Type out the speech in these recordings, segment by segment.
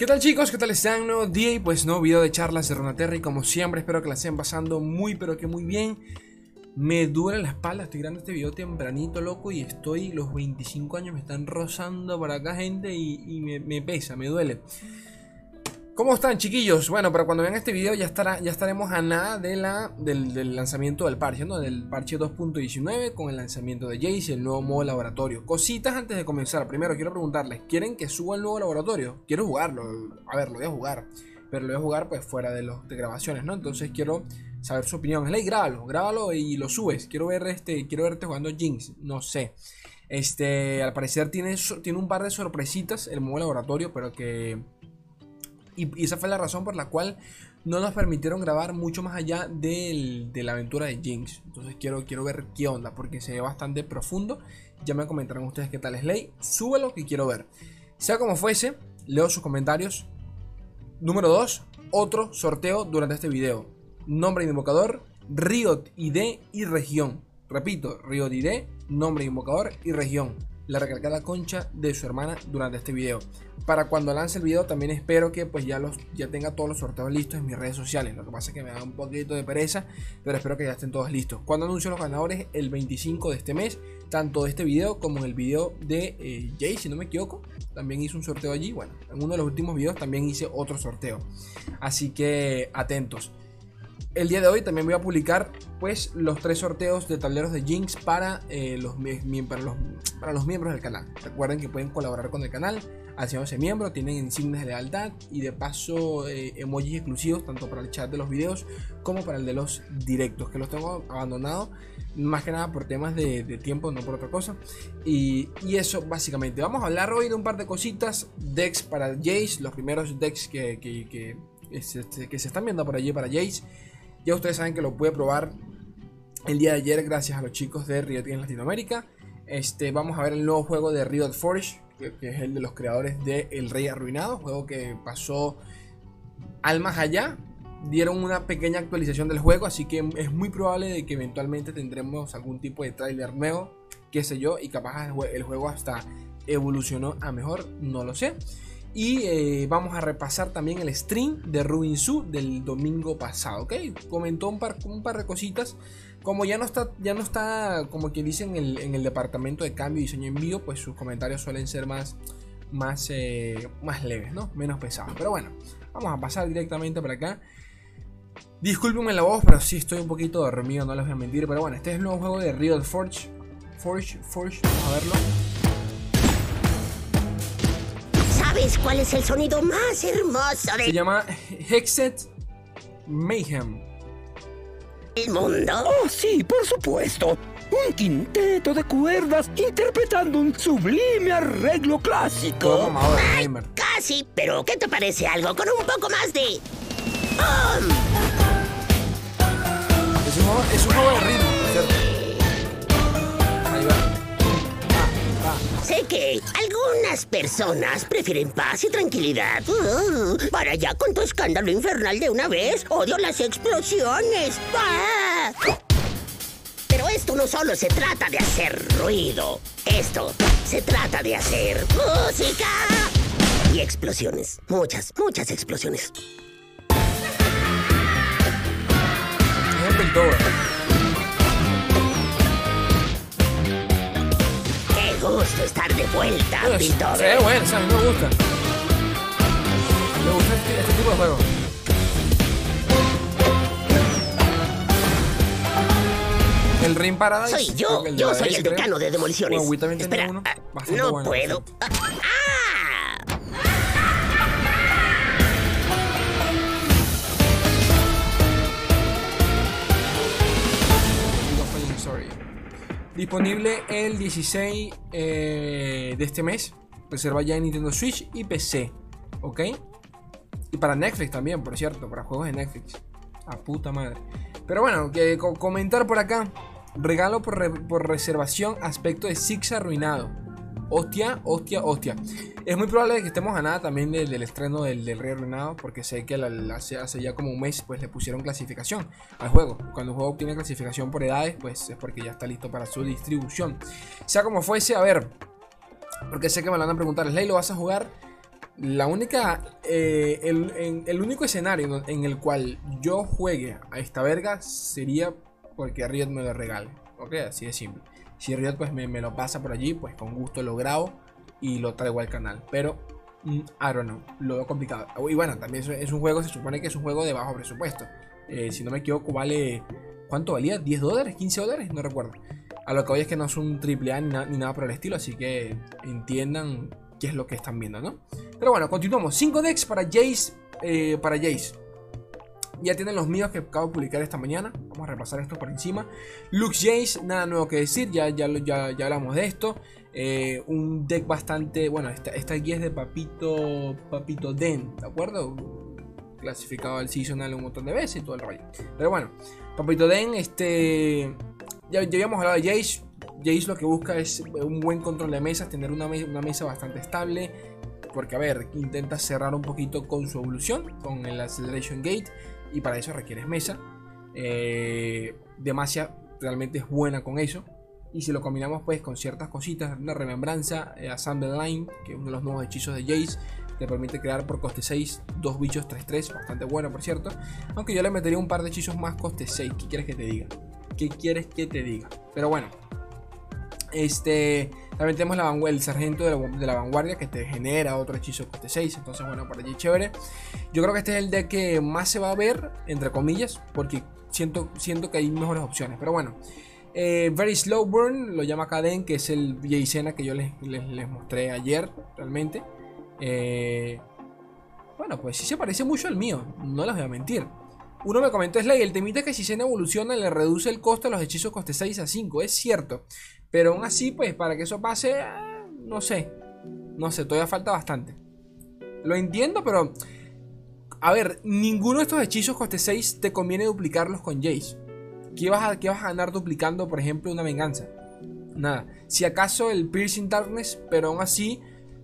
¿Qué tal chicos? ¿Qué tal están? Nuevo día y pues nuevo video de charlas de Ronaterra y como siempre espero que la estén pasando muy pero que muy bien. Me duele la espalda, estoy grabando este video tempranito loco y estoy, los 25 años me están rozando por acá gente y, me pesa, me duele. ¿Cómo están chiquillos? Bueno, pero cuando vean este video ya, estará, ya estaremos a nada de la, del, lanzamiento del parche, ¿no? Del parche 2.19 con el lanzamiento de Jace y el nuevo modo laboratorio. Cositas antes de comenzar. Primero quiero preguntarles, ¿quieren que suba el nuevo laboratorio? Quiero jugarlo. A ver, lo voy a jugar. Pero lo voy a jugar pues fuera de los de grabaciones, ¿no? Entonces quiero saber su opinión. Slay, grábalo, grábalo y lo subes. Quiero ver este, quiero verte jugando Jinx. No sé. Este, al parecer tiene, tiene un par de sorpresitas el nuevo laboratorio, pero que y, esa fue la razón por la cual no nos permitieron grabar mucho más allá de la aventura de Jinx. Entonces quiero, quiero ver qué onda, porque se ve bastante profundo. Ya me comentarán ustedes qué tal es Ley. Súbelo que quiero ver. Sea como fuese, leo sus comentarios. Número 2, otro sorteo durante este video. Nombre invocador, Riot ID y región. Repito, Riot ID, nombre de invocador y región la recalcada concha de su hermana durante este video. Para cuando lance el video también espero que pues ya, los, ya tenga todos los sorteos listos en mis redes sociales. Lo que pasa es que me da un poquito de pereza, pero espero que ya estén todos listos. Cuando anuncio los ganadores el 25 de este mes, tanto de este video como en el video de eh, Jay, si no me equivoco, también hice un sorteo allí. Bueno, en uno de los últimos videos también hice otro sorteo. Así que atentos. El día de hoy también voy a publicar pues los tres sorteos de tableros de Jinx para, eh, los, para, los, para los miembros del canal. Recuerden que pueden colaborar con el canal haciéndose miembro, tienen insignias de lealtad y de paso eh, emojis exclusivos tanto para el chat de los videos como para el de los directos que los tengo abandonados más que nada por temas de, tiempo, no por otra cosa. Y, eso básicamente. Vamos a hablar hoy de un par de cositas. Decks para Jace, los primeros decks que, que, que, que se están viendo por allí para Jace. Ya ustedes saben que lo pude probar el día de ayer gracias a los chicos de Riot en Latinoamérica. Este, vamos a ver el nuevo juego de Riot Forge, que, es el de los creadores de El Rey Arruinado, juego que pasó al más allá. Dieron una pequeña actualización del juego, así que es muy probable de que eventualmente tendremos algún tipo de trailer nuevo, qué sé yo, y capaz el juego hasta evolucionó a mejor, no lo sé. Y eh, vamos a repasar también el stream de Rubin Su del domingo pasado, ¿ok? Comentó un par, un par de cositas. Como ya no está, ya no está como quien dice en el, departamento de cambio y diseño en vivo, pues sus comentarios suelen ser más, más, eh, más leves, ¿no? Menos pesados. Pero bueno, vamos a pasar directamente para acá. Discúlpenme la voz, pero sí estoy un poquito dormido, no les voy a mentir. Pero bueno, este es el nuevo juego de Riot Forge. Forge, Forge, vamos a verlo. ¿Sabes cuál es el sonido más hermoso de... Se llama Hexet Mayhem. ¿El mundo? Oh, sí, por supuesto. Un quinteto de cuerdas interpretando un sublime arreglo clásico. Ay, casi, pero ¿qué te parece algo con un poco más de... Es, un juego, es un juego de ritmo, Sé que algunas personas prefieren paz y tranquilidad. Uh, para allá con tu escándalo infernal de una vez. Odio las explosiones. ¡Ah! Pero esto no solo se trata de hacer ruido. Esto se trata de hacer música. Y explosiones. Muchas, muchas explosiones. Gusto estar de vuelta, pues, pintor. Sí, bueno, a mí me gusta. Me gusta este, este, tipo de juego. El Ring Paradise. Soy yo, yo soy el decano de demoliciones. Espera. Ah, no puedo. Ah, Disponible el 16 eh, de este mes. Reserva ya en Nintendo Switch y PC. ¿Ok? Y para Netflix también, por cierto. Para juegos de Netflix. A puta madre. Pero bueno, que comentar por acá. Regalo por, por reservación. Aspecto de Six arruinado. Hostia, hostia, hostia. Es muy probable que estemos a nada también del, estreno del, del, Rey Arruinado, porque sé que hace, ya como un mes pues le pusieron clasificación al juego. Cuando un juego obtiene clasificación por edades, pues es porque ya está listo para su distribución. Sea como fuese, a ver, porque sé que me lo van a preguntar, ¿Slay lo vas a jugar? La única. Eh, el, el, único escenario en el cual yo juegue a esta verga sería porque Riot me lo regale. Ok, así de simple. Si Riot pues me, lo pasa por allí, pues con gusto lo grabo y lo traigo al canal. Pero, mm, I don't know, lo veo complicado. Y bueno, también es un juego, se supone que es un juego de bajo presupuesto. Eh, si no me equivoco, vale. ¿Cuánto valía? ¿10 dólares? ¿15 dólares? No recuerdo. A lo que voy es que no es un triple A ni, ni nada por el estilo, así que entiendan qué es lo que están viendo, ¿no? Pero bueno, continuamos. 5 decks para Jace. Eh, para Jace. Ya tienen los míos que acabo de publicar esta mañana. Vamos a repasar esto por encima. Lux Jace, nada nuevo que decir. Ya, ya, ya, ya hablamos de esto. Eh, un deck bastante. Bueno, esta, esta guía es de Papito. Papito Den, ¿de acuerdo? Clasificado al seasonal un montón de veces y todo el rollo. Pero bueno, Papito Den, este. Ya, ya habíamos hablado de Jace. Jace lo que busca es un buen control de mesas, tener una, una mesa bastante estable. Porque, a ver, intenta cerrar un poquito con su evolución, con el Acceleration Gate. Y para eso requieres mesa. Eh, Demacia realmente es buena con eso. Y si lo combinamos pues con ciertas cositas, una remembranza, eh, Assemble Line, que es uno de los nuevos hechizos de Jace, te permite crear por coste 6 dos bichos 3-3, bastante bueno por cierto. Aunque yo le metería un par de hechizos más coste 6, ¿qué quieres que te diga? ¿Qué quieres que te diga? Pero bueno, este, también tenemos la el sargento de la, vanguardia que te genera otro hechizo coste 6. Entonces, bueno, por allí chévere. Yo creo que este es el deck que más se va a ver, entre comillas, porque siento, siento que hay mejores opciones. Pero bueno, eh, Very Slow Burn lo llama Kaden, que es el Jaysena que yo les, les, mostré ayer, realmente. Eh, bueno, pues sí se parece mucho al mío, no les voy a mentir. Uno me comentó Slay, el temita que si Sena evoluciona le reduce el costo de los hechizos coste 6 a 5, es cierto. Pero aún así, pues para que eso pase, no sé. No sé, todavía falta bastante. Lo entiendo, pero... A ver, ninguno de estos hechizos coste 6 te conviene duplicarlos con Jace. ¿Qué vas, a, vas a ganar duplicando, por ejemplo, una venganza? Nada. Si acaso el Piercing Darkness, pero aún así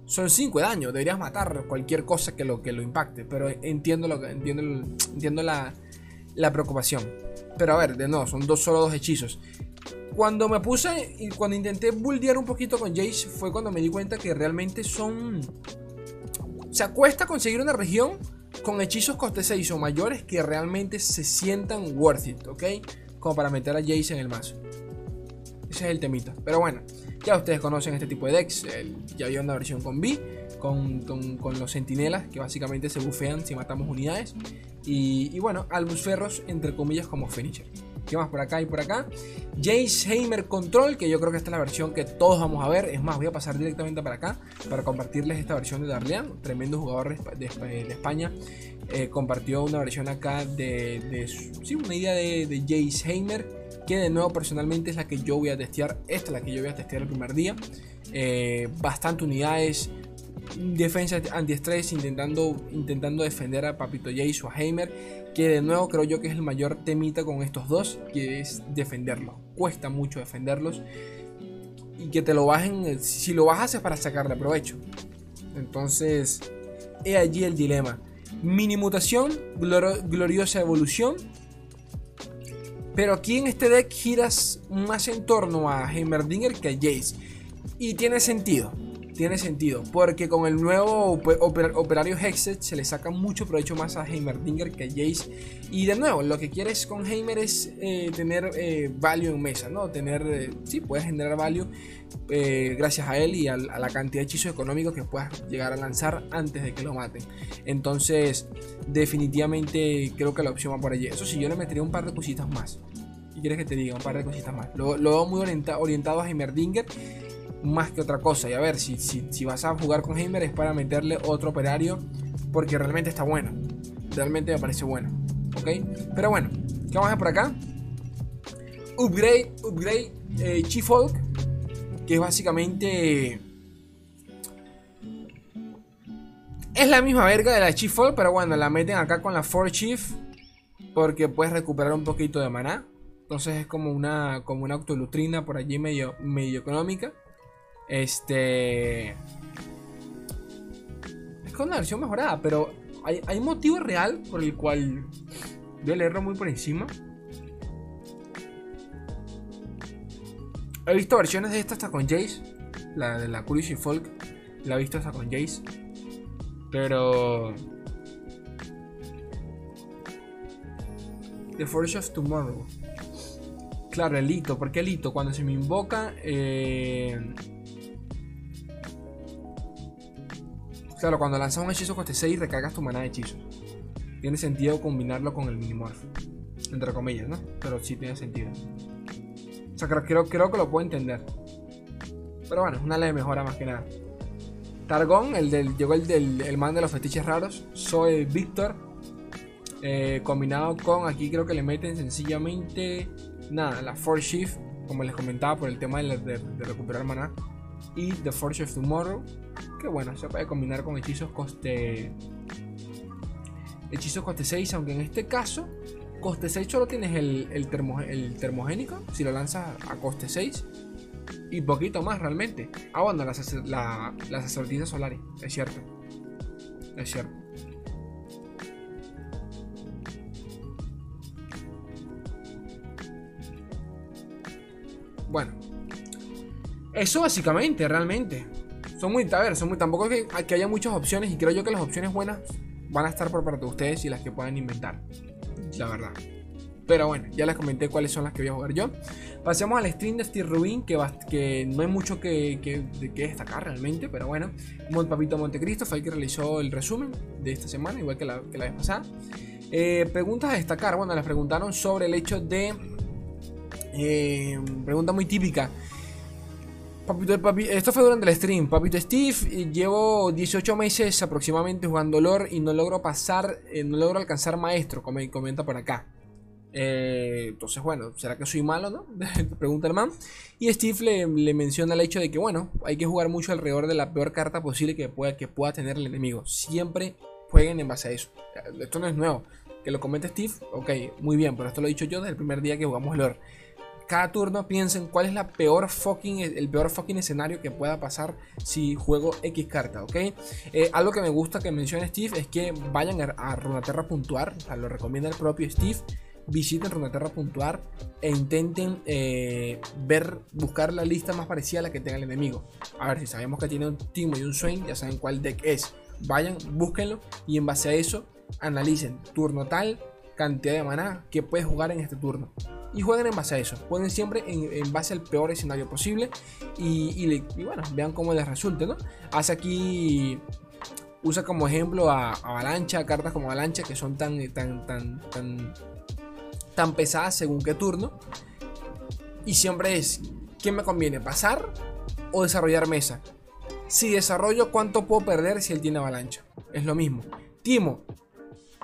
son 5 de daño. Deberías matar cualquier cosa que lo, que lo impacte. Pero entiendo, lo entiendo, entiendo la, la preocupación. Pero a ver, de nuevo, son dos, solo dos hechizos. Cuando me puse y cuando intenté buldear un poquito con Jace fue cuando me di cuenta que realmente son... Se cuesta conseguir una región con hechizos coste 6 o mayores que realmente se sientan worth it, ¿ok? Como para meter a Jace en el mazo. Ese es el temita. Pero bueno, ya ustedes conocen este tipo de decks. ya había una versión con B, con, con, los sentinelas, que básicamente se bufean si matamos unidades. Y, y bueno, Albus Ferros, entre comillas, como finisher. ¿Qué más por acá y por acá? Jace Heimer Control, que yo creo que esta es la versión que todos vamos a ver. Es más, voy a pasar directamente para acá para compartirles esta versión de Darlean, tremendo jugador de, España. Eh, compartió una versión acá de, sí, una idea de, Jace Heimer que de nuevo personalmente es la que yo voy a testear. Esta es la que yo voy a testear el primer día. Eh, bastante unidades, defensa antiestrés, intentando, intentando defender a Papito Jace o a Heimer que de nuevo creo yo que es el mayor temita con estos dos, que es defenderlos. Cuesta mucho defenderlos y que te lo bajen, si lo bajas es para sacarle provecho. Entonces, he allí el dilema. Mini mutación, gloriosa evolución. Pero aquí en este deck giras más en torno a Heimerdinger que a Jace. Y tiene sentido tiene sentido, porque con el nuevo operario Hexet se le saca mucho provecho más a Heimerdinger que a Jace. Y de nuevo, lo que quieres con Heimer es eh, tener eh, value en mesa, ¿no? Tener, eh, sí, puedes generar value gracias a él y a, la cantidad de hechizos económicos que puedas llegar a lanzar antes de que lo maten. Entonces, definitivamente creo que la opción va por allí. Eso sí, yo le metería un par de cositas más. ¿Qué quieres que te diga? Un par de cositas más. Lo, veo muy orientado a Heimerdinger más que otra cosa. Y a ver, si, si, vas a jugar con Heimer es para meterle otro operario porque realmente está bueno. Realmente me parece bueno. ¿Ok? Pero bueno, ¿qué vamos a ver por acá? Upgrade, upgrade eh, Chief Hulk, que es básicamente... Es la misma verga de la Chief Hulk, pero bueno, la meten acá con la 4 Chief porque puedes recuperar un poquito de maná. Entonces es como una, como una autolutrina por allí medio, medio económica. Este. Es con una versión mejorada, pero hay, un motivo real por el cual. Voy a leerlo muy por encima. He visto versiones de esta hasta con Jace. La de la Curious Folk. La he visto hasta con Jace. Pero... The Forge of Tomorrow. Claro, el hito. ¿Por qué el hito? Cuando se me invoca... Eh... Claro, cuando lanzas un hechizo coste 6 recargas tu mana de hechizos. Tiene sentido combinarlo con el Minimorph. Entre comillas, ¿no? Pero sí tiene sentido. O sea, creo, creo, que lo puedo entender. Pero bueno, es una ley mejora más que nada. Targón, el del, llegó el del el man de los fetiches raros. Soy Víctor. Eh, combinado con, aquí creo que le meten sencillamente, nada, la Force Shift, como les comentaba, por el tema de, de, de recuperar mana. Y The Force of Tomorrow, que bueno, se puede combinar con hechizos coste. Hechizos coste 6, aunque en este caso, coste 6 solo tienes el, el, termogénico, si lo lanzas a coste 6. Y poquito más realmente. Ah, bueno, las, la, las solares, es cierto. Es cierto. Eso básicamente, realmente. Son muy, a ver, son muy, tampoco que, que haya muchas opciones y creo yo que las opciones buenas van a estar por parte de ustedes y las que puedan inventar. La verdad. Pero bueno, ya les comenté cuáles son las que voy a jugar yo. Pasemos al stream de Steve Rubin, que, que no hay mucho que, que, destacar realmente, pero bueno. Papito Montecristo fue el que realizó el resumen de esta semana, igual que la, que la vez pasada. Eh, preguntas a destacar, bueno, les preguntaron sobre el hecho de... Eh, pregunta muy típica. Esto fue durante el stream. Papito Steve, llevo 18 meses aproximadamente jugando lore y no logro pasar, eh, no logro alcanzar maestro, como comenta por acá. Eh, entonces, bueno, ¿será que soy malo, no? Pregunta el man. Y Steve le, menciona el hecho de que, bueno, hay que jugar mucho alrededor de la peor carta posible que pueda, que pueda tener el enemigo. Siempre jueguen en base a eso. Esto no es nuevo. Que lo comente Steve, ok, muy bien, pero esto lo he dicho yo desde el primer día que jugamos lore cada turno piensen cuál es la peor fucking, el peor fucking escenario que pueda pasar si juego X carta, ¿ok? Eh, algo que me gusta que mencione Steve es que vayan a, Runaterra a puntuar, lo recomienda el propio Steve. Visiten Runaterra a puntuar e intenten eh, ver, buscar la lista más parecida a la que tenga el enemigo. A ver, si sabemos que tiene un Timo y un Swain, ya saben cuál deck es. Vayan, búsquenlo y en base a eso analicen turno tal, cantidad de maná que puedes jugar en este turno y jueguen en base a eso. Jueguen siempre en, base al peor escenario posible y, bueno, vean cómo les resulte, ¿no? Hace aquí usa como ejemplo a, Avalancha, cartas como Avalancha que son tan, tan, tan, tan, tan pesadas según qué turno. Y siempre es, ¿qué me conviene? ¿Pasar o desarrollar mesa? Si desarrollo, ¿cuánto puedo perder si él tiene avalancha? Es lo mismo. Timo,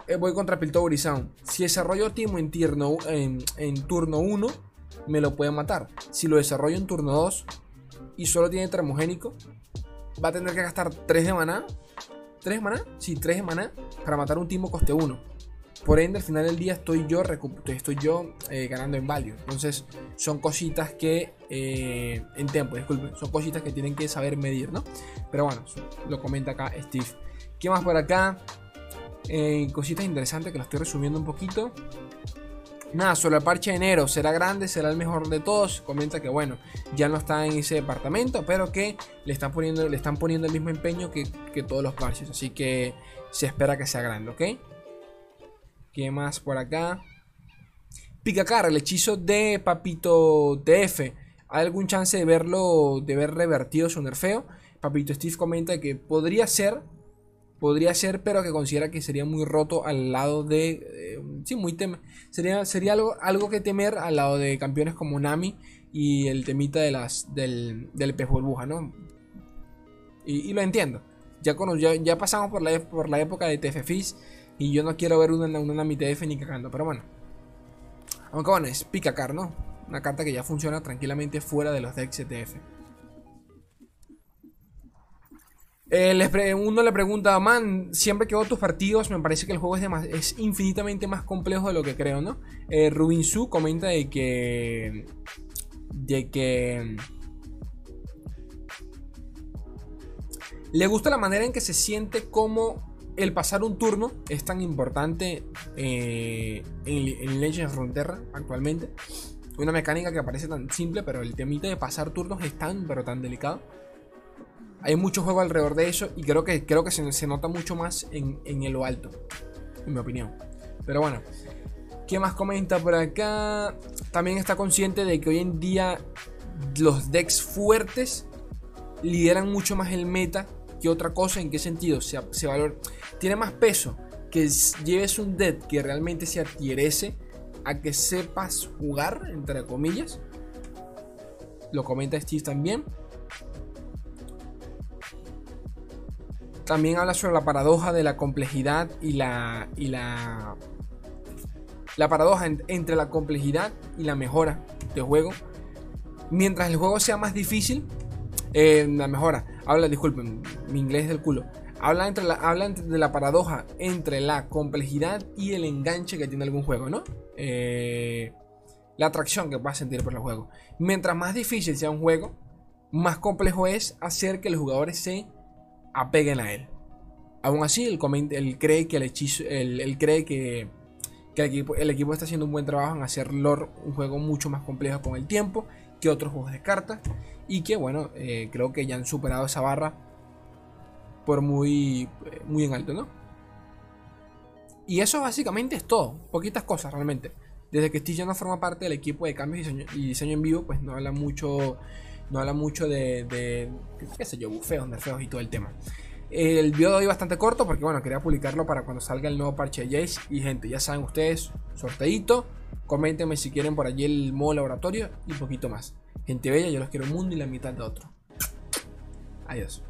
eh, voy contra Piltover Sound. Si desarrollo Timo en, en, turno 1, me lo puede matar. Si lo desarrollo en turno 2 y solo tiene termogénico, va a tener que gastar 3 de maná. ¿3 de maná? Sí, 3 de maná para matar un Timo coste 1. Por ende, al final del día estoy yo, estoy yo eh, ganando en value. Entonces, son cositas que. Eh, en tiempo, disculpen. Son cositas que tienen que saber medir, ¿no? Pero bueno, lo comenta acá Steve. ¿Qué más por acá? Eh, cositas interesantes que lo estoy resumiendo un poquito. Nada, sobre el parche de enero, será grande, será el mejor de todos. Comenta que bueno, ya no está en ese departamento, pero que le están poniendo, le están poniendo el mismo empeño que, todos los parches. Así que se espera que sea grande, ¿ok? ¿Qué más por acá? Picacar, el hechizo de Papito TF. ¿Hay algún chance de verlo, de ver revertido su nerfeo? Papito Steve comenta que podría ser, Podría ser, pero que considera que sería muy roto al lado de. Eh, sí, muy tem sería, sería algo, algo que temer al lado de campeones como Nami y el temita de las, del, del pez burbuja, ¿no? Y, lo entiendo. Ya, ya, pasamos por la, por la época de TF Fizz y yo no quiero ver una, una Nami TF ni cagando, pero bueno. Aunque bueno, es Picacar, ¿no? Una carta que ya funciona tranquilamente fuera de los decks TF. Eh, uno le pregunta, man, siempre que veo tus partidos me parece que el juego es, es infinitamente más complejo de lo que creo, ¿no? Eh, Rubin Su comenta de que... De que... Le gusta la manera en que se siente como el pasar un turno es tan importante eh, en, Legends of Frontera actualmente. Una mecánica que parece tan simple, pero el temita de pasar turnos es tan, pero tan delicado. Hay mucho juego alrededor de eso y creo que, creo que se, nota mucho más en, en lo alto, en mi opinión. Pero bueno, ¿qué más comenta por acá? También está consciente de que hoy en día los decks fuertes lideran mucho más el meta que otra cosa. ¿En qué sentido? Se, se valora, tiene más peso que lleves un deck que realmente se adhierece a que sepas jugar, entre comillas. Lo comenta Steve también. También habla sobre la paradoja de la complejidad y la. y la. La paradoja entre la complejidad y la mejora de juego. Mientras el juego sea más difícil, eh, la mejora. Habla, disculpen, mi inglés del culo. Habla, entre la, habla de la paradoja entre la complejidad y el enganche que tiene algún juego, ¿no? Eh, la atracción que vas a sentir por el juego. Mientras más difícil sea un juego, más complejo es hacer que los jugadores se apeguen a él. Aún así, él, cree que el hechizo, él, cree que, el, equipo, el, equipo, está haciendo un buen trabajo en hacer lore un juego mucho más complejo con el tiempo que otros juegos de cartas y que bueno, eh, creo que ya han superado esa barra por muy, muy en alto, ¿no? Y eso básicamente es todo, poquitas cosas realmente. Desde que Steve ya no forma parte del equipo de cambios y diseño, en vivo, pues no habla mucho, no habla mucho de, qué sé yo, bufeos, nerfeos y todo el tema. El video de hoy bastante corto porque bueno, quería publicarlo para cuando salga el nuevo parche de Jace. Y gente, ya saben ustedes, sorteito. Coméntenme si quieren por allí el modo laboratorio y un poquito más. Gente bella, yo los quiero un mundo y la mitad de otro. Adiós.